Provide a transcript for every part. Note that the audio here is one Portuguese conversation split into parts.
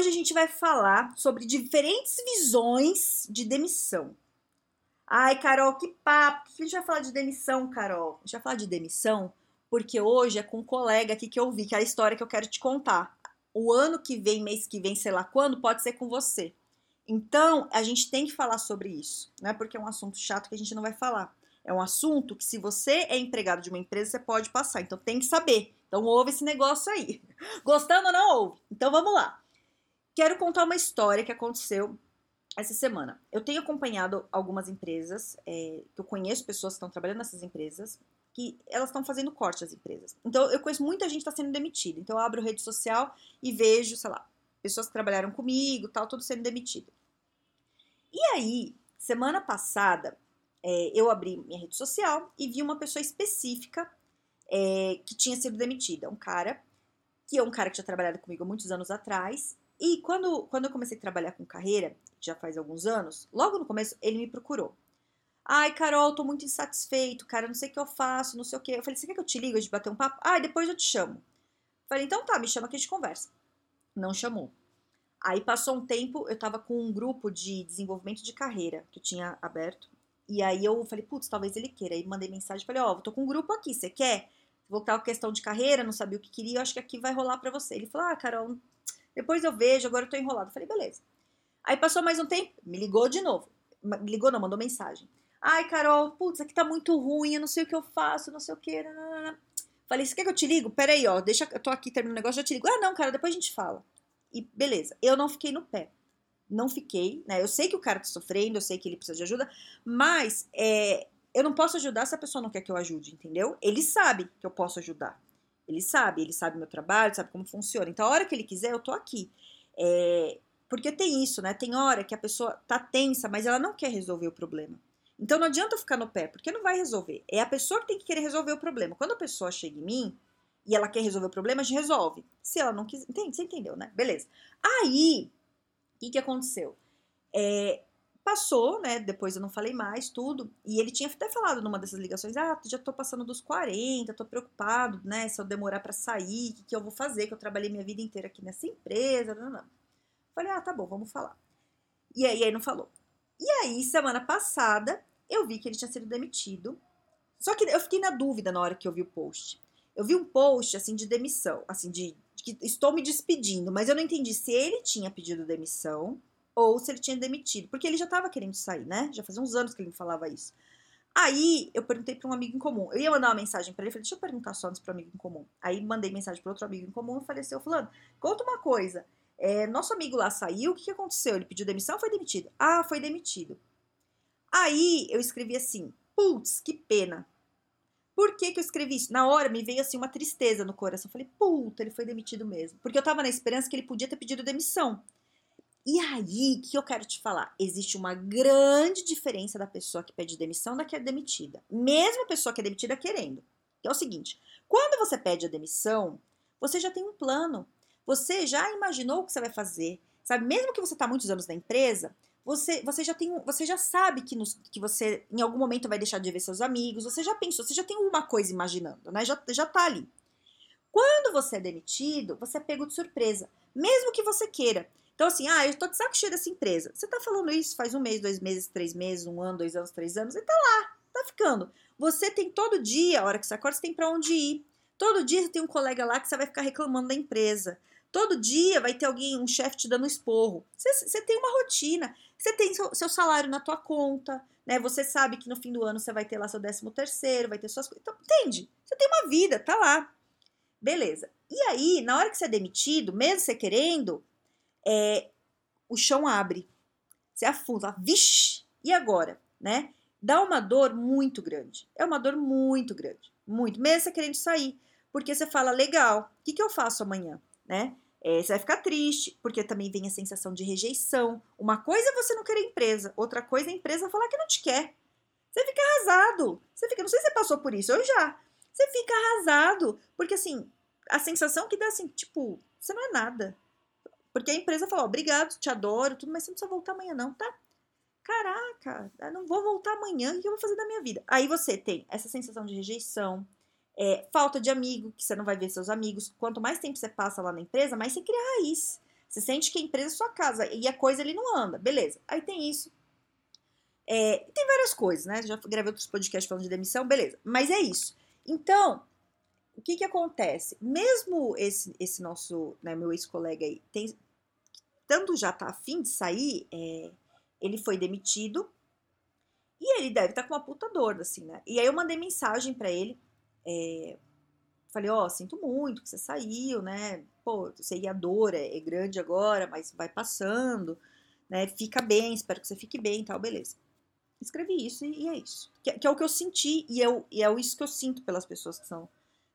Hoje a gente vai falar sobre diferentes visões de demissão. Ai, Carol, que papo! a gente vai falar de demissão, Carol? A gente vai falar de demissão porque hoje é com um colega aqui que eu vi, que é a história que eu quero te contar. O ano que vem, mês que vem, sei lá quando, pode ser com você. Então, a gente tem que falar sobre isso, não é porque é um assunto chato que a gente não vai falar. É um assunto que, se você é empregado de uma empresa, você pode passar. Então, tem que saber. Então, ouve esse negócio aí. Gostando ou não ouve? Então, vamos lá. Quero contar uma história que aconteceu essa semana. Eu tenho acompanhado algumas empresas, é, que eu conheço pessoas que estão trabalhando nessas empresas, que elas estão fazendo corte às empresas. Então, eu conheço muita gente que está sendo demitida. Então, eu abro rede social e vejo, sei lá, pessoas que trabalharam comigo, tal, tudo sendo demitido. E aí, semana passada, é, eu abri minha rede social e vi uma pessoa específica é, que tinha sido demitida. Um cara, que é um cara que tinha trabalhado comigo há muitos anos atrás, e quando, quando eu comecei a trabalhar com carreira, já faz alguns anos, logo no começo ele me procurou. Ai, Carol, tô muito insatisfeito, cara, não sei o que eu faço, não sei o que. Eu falei, você quer que eu te ligue, a gente bater um papo? Ah, depois eu te chamo. Falei, então tá, me chama que a gente conversa. Não chamou. Aí passou um tempo, eu tava com um grupo de desenvolvimento de carreira que eu tinha aberto. E aí eu falei, putz, talvez ele queira. Aí mandei mensagem, falei, ó, oh, tô com um grupo aqui, você quer? Voltar a questão de carreira, não sabia o que queria, eu acho que aqui vai rolar para você. Ele falou, ah, Carol, depois eu vejo, agora eu tô enrolado. Falei, beleza. Aí passou mais um tempo, me ligou de novo. Me ligou, não, mandou mensagem. Ai, Carol, putz, aqui tá muito ruim, eu não sei o que eu faço, não sei o que. Falei, você quer que eu te ligo? Peraí, ó, deixa, eu tô aqui terminando o negócio, já te ligo. Ah, não, cara, depois a gente fala. E beleza, eu não fiquei no pé. Não fiquei, né? Eu sei que o cara tá sofrendo, eu sei que ele precisa de ajuda, mas é, eu não posso ajudar se a pessoa não quer que eu ajude, entendeu? Ele sabe que eu posso ajudar. Ele sabe, ele sabe meu trabalho, sabe como funciona. Então, a hora que ele quiser, eu tô aqui. É, porque tem isso, né? Tem hora que a pessoa tá tensa, mas ela não quer resolver o problema. Então não adianta ficar no pé, porque não vai resolver. É a pessoa que tem que querer resolver o problema. Quando a pessoa chega em mim e ela quer resolver o problema, a gente resolve. Se ela não quiser. Entende? Você entendeu, né? Beleza. Aí, o que, que aconteceu? É, Passou, né? Depois eu não falei mais, tudo. E ele tinha até falado numa dessas ligações: ah, já tô passando dos 40, tô preocupado, né? Se eu demorar para sair, o que, que eu vou fazer? Que eu trabalhei minha vida inteira aqui nessa empresa. Não, não. Falei: ah, tá bom, vamos falar. E aí, aí não falou. E aí, semana passada, eu vi que ele tinha sido demitido. Só que eu fiquei na dúvida na hora que eu vi o post. Eu vi um post, assim, de demissão, assim, de, de que estou me despedindo, mas eu não entendi se ele tinha pedido demissão ou se ele tinha demitido, porque ele já estava querendo sair, né? Já fazia uns anos que ele me falava isso. Aí eu perguntei para um amigo em comum. Eu ia mandar uma mensagem para ele, falei, deixa eu perguntar só antes para amigo em comum. Aí mandei mensagem para outro amigo em comum e falei assim, fulano, conta uma coisa. É, nosso amigo lá saiu, o que, que aconteceu? Ele pediu demissão ou foi demitido? Ah, foi demitido. Aí eu escrevi assim, putz, que pena. Por que, que eu escrevi isso? Na hora me veio assim uma tristeza no coração. Eu falei, puta, ele foi demitido mesmo. Porque eu tava na esperança que ele podia ter pedido demissão. E aí, que eu quero te falar? Existe uma grande diferença da pessoa que pede demissão da que é demitida. Mesmo a pessoa que é demitida querendo. Que é o seguinte: quando você pede a demissão, você já tem um plano. Você já imaginou o que você vai fazer. Sabe, mesmo que você está muitos anos na empresa, você, você já tem você já sabe que, nos, que você em algum momento vai deixar de ver seus amigos, você já pensou, você já tem uma coisa imaginando, né? Já, já tá ali. Quando você é demitido, você é pego de surpresa, mesmo que você queira. Então, assim, ah, eu tô de saco cheio dessa empresa. Você tá falando isso faz um mês, dois meses, três meses, um ano, dois anos, três anos, e tá lá, tá ficando. Você tem todo dia, a hora que você acorda, você tem para onde ir. Todo dia você tem um colega lá que você vai ficar reclamando da empresa. Todo dia vai ter alguém, um chefe te dando esporro. Você, você tem uma rotina. Você tem seu, seu, salário na tua conta, né? Você sabe que no fim do ano você vai ter lá seu décimo terceiro, vai ter suas coisas. Então, entende? Você tem uma vida, tá lá. Beleza. E aí, na hora que você é demitido, mesmo você querendo, é, o chão abre. Você afunda, vixe, e agora, né? Dá uma dor muito grande. É uma dor muito grande, muito. Mesmo você querendo sair, porque você fala, legal, o que, que eu faço amanhã, né? É, você vai ficar triste, porque também vem a sensação de rejeição. Uma coisa é você não querer empresa, outra coisa é a empresa falar que não te quer. Você fica arrasado. Você fica, não sei se você passou por isso, eu já. Você fica arrasado, porque assim, a sensação que dá assim, tipo, você não é nada. Porque a empresa fala, obrigado, te adoro, tudo, mas você não precisa voltar amanhã não, tá? Caraca, eu não vou voltar amanhã, o que eu vou fazer da minha vida? Aí você tem essa sensação de rejeição, é, falta de amigo, que você não vai ver seus amigos. Quanto mais tempo você passa lá na empresa, mais você cria raiz. Você sente que a empresa é sua casa e a coisa ali não anda. Beleza. Aí tem isso. É, tem várias coisas, né? Já gravei outros podcasts falando de demissão, beleza. Mas é isso. Então, o que que acontece? Mesmo esse, esse nosso, né, meu ex-colega aí, tem, tanto já tá afim de sair, é, ele foi demitido e ele deve estar tá com uma puta dor, assim, né? E aí eu mandei mensagem para ele, é, falei, ó, oh, sinto muito que você saiu, né? Pô, sei a dor é, é, grande agora, mas vai passando, né? Fica bem, espero que você fique bem e tal, beleza. Escrevi isso e, é isso. Que, é o que eu senti e, eu, e é isso que eu sinto pelas pessoas que são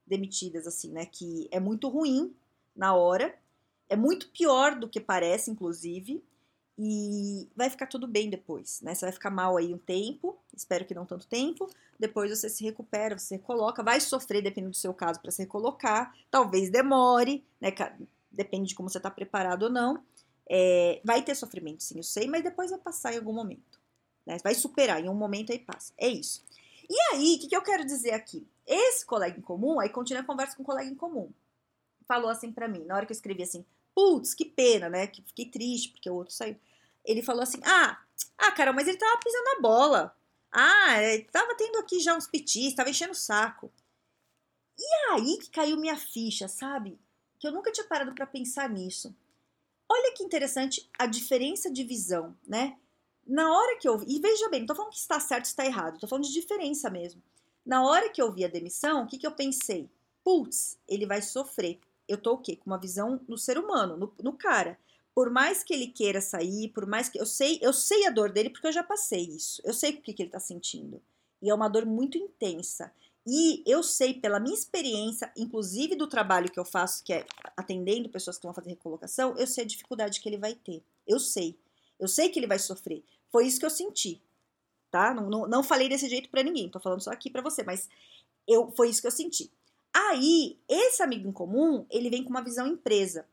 demitidas, assim, né? Que é muito ruim na hora, é muito pior do que parece, inclusive, e vai ficar tudo bem depois, né? Você vai ficar mal aí um tempo, espero que não tanto tempo, depois você se recupera, você coloca, vai sofrer, dependendo do seu caso, para se recolocar, talvez demore, né? Depende de como você está preparado ou não. É, vai ter sofrimento, sim, eu sei, mas depois vai passar em algum momento. Né? Vai superar, em um momento aí passa. É isso. E aí, o que, que eu quero dizer aqui? Esse colega em comum, aí continua a conversa com o colega em comum. Falou assim para mim, na hora que eu escrevi assim, putz, que pena, né? Que fiquei triste porque o outro saiu. Ele falou assim: ah, ah, Carol, mas ele tava pisando na bola. Ah, ele tava tendo aqui já uns pitis, tava enchendo o saco. E aí que caiu minha ficha, sabe? Que eu nunca tinha parado para pensar nisso. Olha que interessante a diferença de visão, né? Na hora que eu e veja bem, não tô falando que está certo ou está errado, tô falando de diferença mesmo. Na hora que eu vi a demissão, o que, que eu pensei? Putz, ele vai sofrer eu tô o quê? Com uma visão no ser humano, no, no cara. Por mais que ele queira sair, por mais que. Eu sei, eu sei a dor dele porque eu já passei isso. Eu sei o que, que ele tá sentindo. E é uma dor muito intensa. E eu sei, pela minha experiência, inclusive do trabalho que eu faço, que é atendendo pessoas que vão fazer recolocação, eu sei a dificuldade que ele vai ter. Eu sei. Eu sei que ele vai sofrer. Foi isso que eu senti. Tá? Não, não, não falei desse jeito para ninguém, tô falando só aqui para você, mas eu, foi isso que eu senti. Aí, esse amigo em comum, ele vem com uma visão empresa,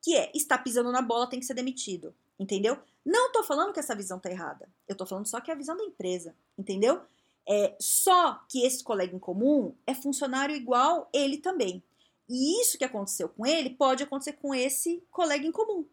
que é, está pisando na bola, tem que ser demitido, entendeu? Não tô falando que essa visão tá errada, eu tô falando só que é a visão da empresa, entendeu? É, só que esse colega em comum é funcionário igual ele também. E isso que aconteceu com ele pode acontecer com esse colega em comum.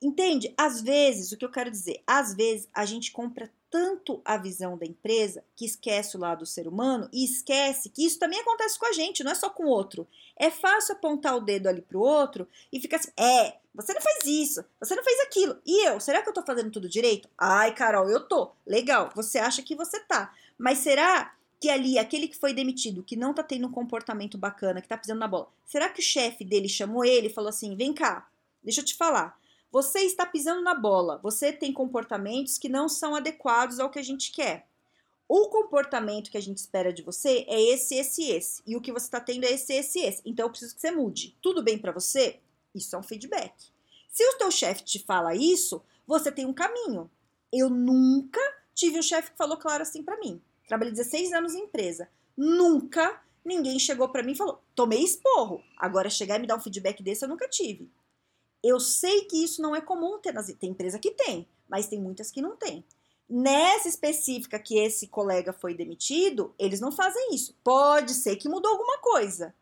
Entende? Às vezes, o que eu quero dizer, às vezes a gente compra tanto a visão da empresa que esquece o lado do ser humano e esquece que isso também acontece com a gente, não é só com o outro. É fácil apontar o dedo ali pro outro e ficar assim: é, você não faz isso, você não fez aquilo. E eu, será que eu tô fazendo tudo direito? Ai, Carol, eu tô. Legal, você acha que você tá. Mas será que ali, aquele que foi demitido, que não tá tendo um comportamento bacana, que tá pisando na bola, será que o chefe dele chamou ele e falou assim: vem cá, deixa eu te falar. Você está pisando na bola, você tem comportamentos que não são adequados ao que a gente quer. O comportamento que a gente espera de você é esse, esse, esse. E o que você está tendo é esse, esse, esse. Então eu preciso que você mude. Tudo bem para você? Isso é um feedback. Se o teu chefe te fala isso, você tem um caminho. Eu nunca tive um chefe que falou claro assim para mim. Trabalhei 16 anos em empresa. Nunca ninguém chegou para mim e falou: tomei esporro. Agora chegar e me dar um feedback desse eu nunca tive. Eu sei que isso não é comum ter nas tem empresa que tem, mas tem muitas que não tem. Nessa específica que esse colega foi demitido, eles não fazem isso. Pode ser que mudou alguma coisa.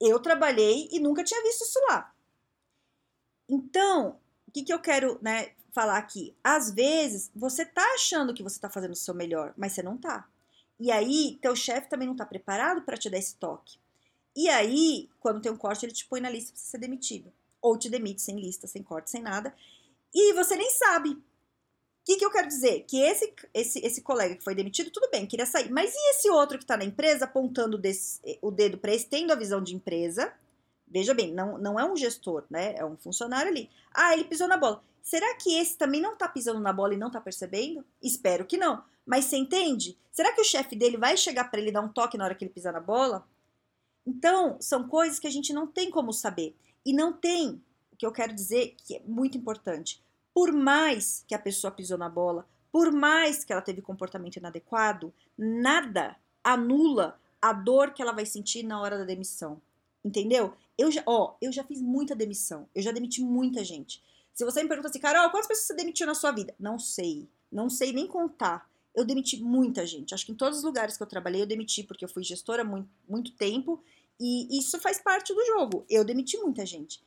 Eu trabalhei e nunca tinha visto isso lá. Então, o que, que eu quero né, falar aqui? Às vezes, você tá achando que você tá fazendo o seu melhor, mas você não tá. E aí, teu chefe também não tá preparado para te dar esse toque. E aí, quando tem um corte, ele te põe na lista para ser demitido ou te demite sem lista, sem corte, sem nada. E você nem sabe. O que, que eu quero dizer? Que esse, esse, esse colega que foi demitido, tudo bem, queria sair. Mas e esse outro que está na empresa apontando desse, o dedo para esse, tendo a visão de empresa? Veja bem, não, não é um gestor, né? É um funcionário ali. Ah, ele pisou na bola. Será que esse também não está pisando na bola e não está percebendo? Espero que não. Mas você entende? Será que o chefe dele vai chegar para ele dar um toque na hora que ele pisar na bola? Então, são coisas que a gente não tem como saber. E não tem. que eu quero dizer que é muito importante. Por mais que a pessoa pisou na bola, por mais que ela teve comportamento inadequado, nada anula a dor que ela vai sentir na hora da demissão. Entendeu? Eu já, ó, eu já fiz muita demissão. Eu já demiti muita gente. Se você me pergunta assim, Carol, quantas pessoas você demitiu na sua vida? Não sei. Não sei nem contar. Eu demiti muita gente. Acho que em todos os lugares que eu trabalhei, eu demiti, porque eu fui gestora muito, muito tempo. E isso faz parte do jogo. Eu demiti muita gente.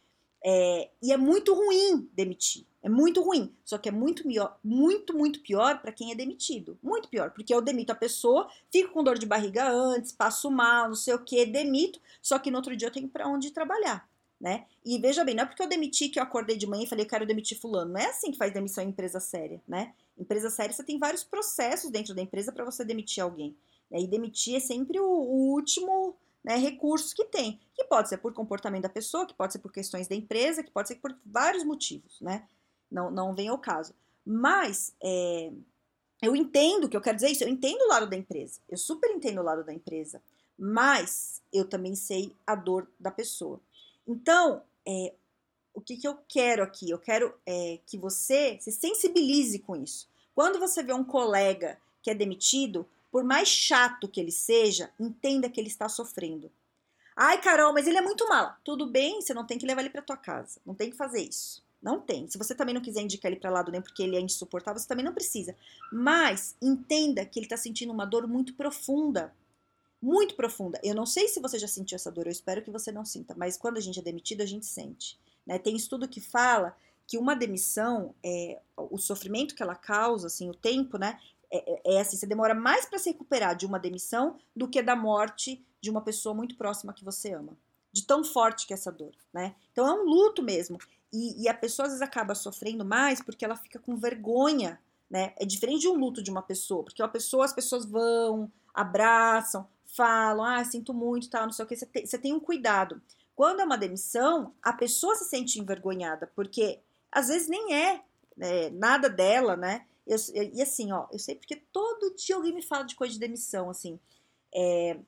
É, e é muito ruim demitir. É muito ruim. Só que é muito, pior, muito, muito pior para quem é demitido. Muito pior. Porque eu demito a pessoa, fico com dor de barriga antes, passo mal, não sei o que, demito. Só que no outro dia eu tenho para onde trabalhar. Né? E veja bem, não é porque eu demiti que eu acordei de manhã e falei, eu quero demitir fulano. Não é assim que faz demissão em empresa séria, né? Empresa séria, você tem vários processos dentro da empresa para você demitir alguém. Né? E demitir é sempre o, o último né, recursos que tem, que pode ser por comportamento da pessoa, que pode ser por questões da empresa, que pode ser por vários motivos, né? Não, não vem ao caso. Mas é, eu entendo que eu quero dizer isso, eu entendo o lado da empresa, eu super entendo o lado da empresa, mas eu também sei a dor da pessoa. Então, é, o que, que eu quero aqui? Eu quero é, que você se sensibilize com isso. Quando você vê um colega que é demitido, por mais chato que ele seja, entenda que ele está sofrendo. Ai, Carol, mas ele é muito mala. Tudo bem, você não tem que levar ele para tua casa. Não tem que fazer isso. Não tem. Se você também não quiser indicar ele para lado nem porque ele é insuportável, você também não precisa. Mas entenda que ele está sentindo uma dor muito profunda. Muito profunda. Eu não sei se você já sentiu essa dor, eu espero que você não sinta, mas quando a gente é demitido, a gente sente. Né? Tem estudo que fala que uma demissão, é, o sofrimento que ela causa, assim, o tempo, né, é, é, é assim, você demora mais para se recuperar de uma demissão do que da morte de uma pessoa muito próxima que você ama. De tão forte que é essa dor, né? Então é um luto mesmo. E, e, a pessoa às vezes acaba sofrendo mais porque ela fica com vergonha, né? É diferente de um luto de uma pessoa, porque uma pessoa, as pessoas vão, abraçam, falam, ah, sinto muito, tal, não sei o que, você tem, você tem um cuidado. Quando é uma demissão, a pessoa se sente envergonhada, porque às vezes nem é né, nada dela, né? Eu, eu, e assim, ó, eu sei porque todo dia alguém me fala de coisa de demissão, assim. É,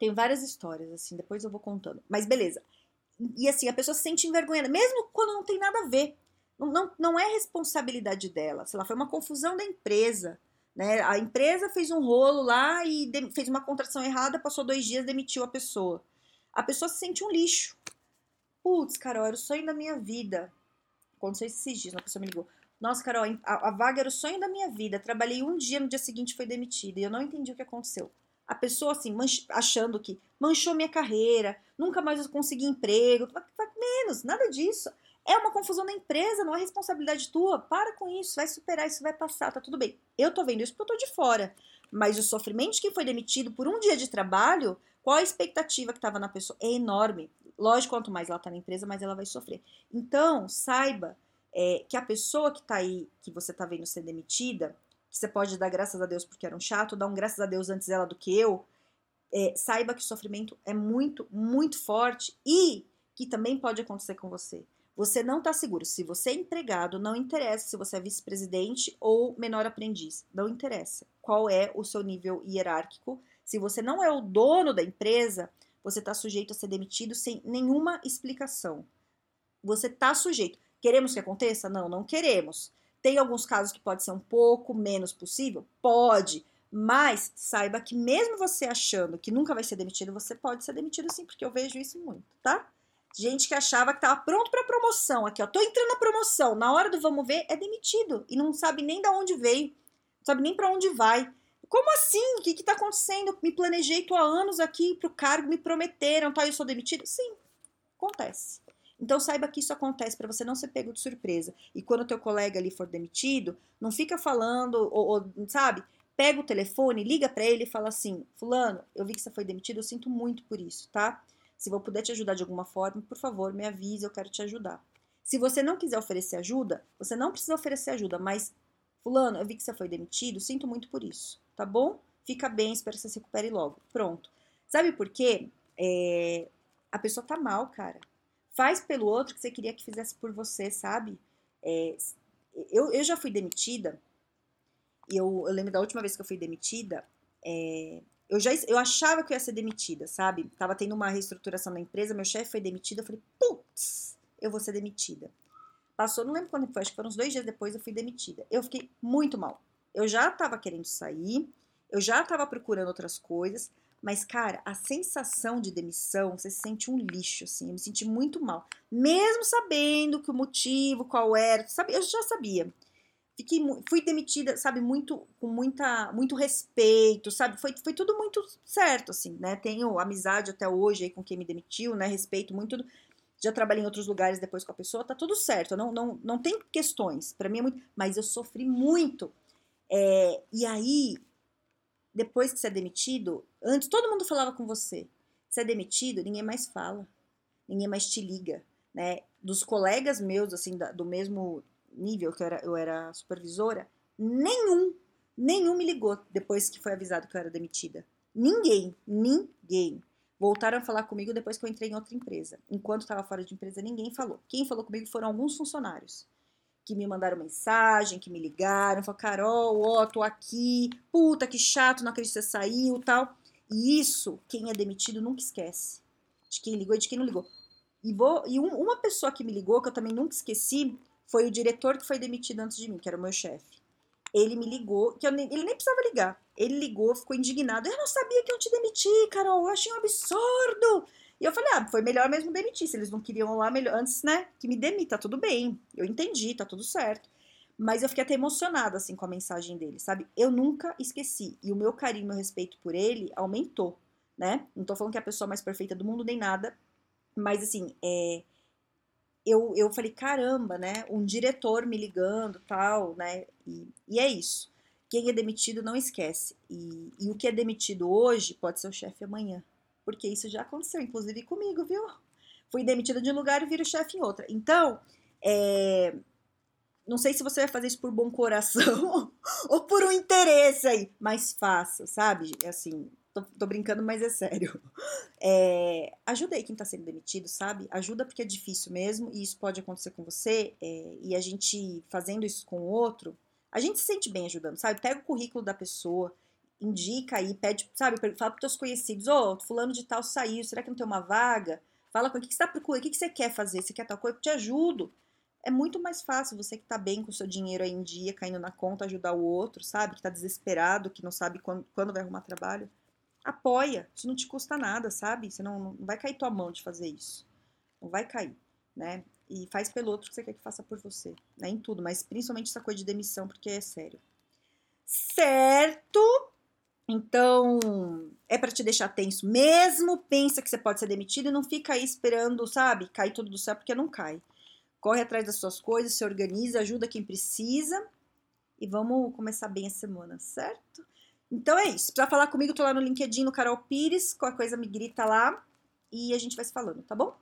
tem várias histórias, assim, depois eu vou contando. Mas beleza. E assim, a pessoa se sente envergonhada, mesmo quando não tem nada a ver. Não, não, não é responsabilidade dela. Sei lá, foi uma confusão da empresa. Né? A empresa fez um rolo lá e de, fez uma contratação errada, passou dois dias, demitiu a pessoa. A pessoa se sente um lixo. Putz, Carol, era o sonho da minha vida. Aconteceu esses dias, uma pessoa me ligou. Nossa, Carol, a, a, vaga era o sonho da minha vida. Trabalhei um dia, no dia seguinte foi demitida. E eu não entendi o que aconteceu. A pessoa, assim, manch, achando que manchou minha carreira, nunca mais eu consegui emprego. Menos, nada disso. É uma confusão na empresa, não é responsabilidade tua. Para com isso, vai superar, isso vai passar, tá tudo bem. Eu tô vendo isso porque eu tô de fora. Mas o sofrimento de quem foi demitido por um dia de trabalho, qual a expectativa que estava na pessoa? É enorme. Lógico, quanto mais ela tá na empresa, mais ela vai sofrer. Então, saiba é, que a pessoa que está aí, que você está vendo ser demitida, que você pode dar graças a Deus porque era um chato, dar um graças a Deus antes dela do que eu, é, saiba que o sofrimento é muito, muito forte e que também pode acontecer com você. Você não está seguro. Se você é empregado, não interessa se você é vice-presidente ou menor aprendiz. Não interessa qual é o seu nível hierárquico. Se você não é o dono da empresa, você está sujeito a ser demitido sem nenhuma explicação. Você está sujeito. Queremos que aconteça? Não, não queremos. Tem alguns casos que pode ser um pouco menos possível? Pode. Mas saiba que mesmo você achando que nunca vai ser demitido, você pode ser demitido sim, porque eu vejo isso muito, tá? Gente que achava que estava pronto para promoção, aqui ó, tô entrando na promoção, na hora do vamos ver é demitido e não sabe nem da onde veio, não sabe nem para onde vai. Como assim? O que está acontecendo? Me planejei, tô há anos aqui pro cargo, me prometeram, tá? Eu sou demitido? Sim, acontece. Então saiba que isso acontece para você não ser pego de surpresa. E quando o teu colega ali for demitido, não fica falando, ou, ou sabe? Pega o telefone, liga para ele e fala assim: Fulano, eu vi que você foi demitido, eu sinto muito por isso, tá? Se eu puder te ajudar de alguma forma, por favor, me avise, eu quero te ajudar. Se você não quiser oferecer ajuda, você não precisa oferecer ajuda, mas Fulano, eu vi que você foi demitido, sinto muito por isso, tá bom? Fica bem, espero que você se recupere logo. Pronto. Sabe por quê? É, a pessoa tá mal, cara. Faz pelo outro que você queria que fizesse por você, sabe? É, eu, eu já fui demitida. Eu, eu lembro da última vez que eu fui demitida. É, eu já eu achava que eu ia ser demitida, sabe? Tava tendo uma reestruturação na empresa, meu chefe foi demitido. Eu falei, putz, eu vou ser demitida. Passou, não lembro quando foi, acho que foram uns dois dias depois eu fui demitida. Eu fiquei muito mal. Eu já tava querendo sair, eu já tava procurando outras coisas, mas, cara, a sensação de demissão, você se sente um lixo, assim. Eu me senti muito mal. Mesmo sabendo que o motivo, qual era, sabe? Eu já sabia. Fiquei, fui demitida, sabe, muito, com muita, muito respeito, sabe? Foi, foi tudo muito certo, assim, né? Tenho amizade até hoje aí com quem me demitiu, né? Respeito muito. Já trabalhei em outros lugares depois com a pessoa, tá tudo certo. Não, não, não tem questões. para mim é muito. Mas eu sofri muito. É, e aí, depois que você é demitido, antes todo mundo falava com você. Você é demitido, ninguém mais fala, ninguém mais te liga, né? Dos colegas meus, assim, da, do mesmo nível que eu era, eu era supervisora, nenhum, nenhum me ligou depois que foi avisado que eu era demitida. Ninguém, ninguém. Voltaram a falar comigo depois que eu entrei em outra empresa. Enquanto estava fora de empresa, ninguém falou. Quem falou comigo foram alguns funcionários que me mandaram mensagem, que me ligaram, falaram, Carol, ó, tô aqui, puta, que chato, não acredito que você saiu tal. E isso, quem é demitido nunca esquece. De quem ligou e de quem não ligou. E, vou, e um, uma pessoa que me ligou, que eu também nunca esqueci, foi o diretor que foi demitido antes de mim, que era o meu chefe. Ele me ligou, que nem, ele nem precisava ligar. Ele ligou, ficou indignado. Eu não sabia que eu te demiti, Carol, eu achei um absurdo. E eu falei, ah, foi melhor mesmo demitir. Se eles não queriam lá, melhor antes, né? Que me demita, tudo bem. Eu entendi, tá tudo certo. Mas eu fiquei até emocionada, assim, com a mensagem dele, sabe? Eu nunca esqueci. E o meu carinho, meu respeito por ele aumentou, né? Não tô falando que é a pessoa mais perfeita do mundo, nem nada. Mas, assim, é... Eu, eu falei, caramba, né? Um diretor me ligando, tal, né? E, e é isso. Quem é demitido não esquece. E, e o que é demitido hoje pode ser o chefe amanhã porque isso já aconteceu, inclusive comigo, viu? Fui demitida de um lugar e viro chefe em outra. Então, é, não sei se você vai fazer isso por bom coração ou por um interesse aí, mas faça, sabe? Assim, tô, tô brincando, mas é sério. É, ajuda aí quem tá sendo demitido, sabe? Ajuda porque é difícil mesmo e isso pode acontecer com você. É, e a gente fazendo isso com o outro, a gente se sente bem ajudando, sabe? Pega o currículo da pessoa, indica aí, pede, sabe, fala para teus conhecidos, ô, oh, fulano de tal saiu, será que não tem uma vaga? Fala com o que, você está procurando, o que, que você quer fazer, você quer tal coisa, eu te ajudo. É muito mais fácil você que está bem com o seu dinheiro aí em dia, caindo na conta, ajudar o outro, sabe? Que está desesperado, que não sabe quando, quando vai arrumar trabalho. Apoia, isso não te custa nada, sabe? Você não, não vai cair tua mão de fazer isso. Não vai cair, né? E faz pelo outro que você quer que faça por você, né? Em tudo, mas principalmente essa coisa de demissão, porque é sério. Certo? Então, é para te deixar tenso mesmo, pensa que você pode ser demitido e não fica aí esperando, sabe, cair tudo do céu, porque não cai. Corre atrás das suas coisas, se organiza, ajuda quem precisa e vamos começar bem a semana, certo? Então é isso. Pra falar comigo, tô lá no LinkedIn, no Carol Pires, qualquer coisa me grita lá e a gente vai se falando, tá bom?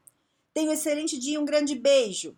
Tenha um excelente dia, um grande beijo.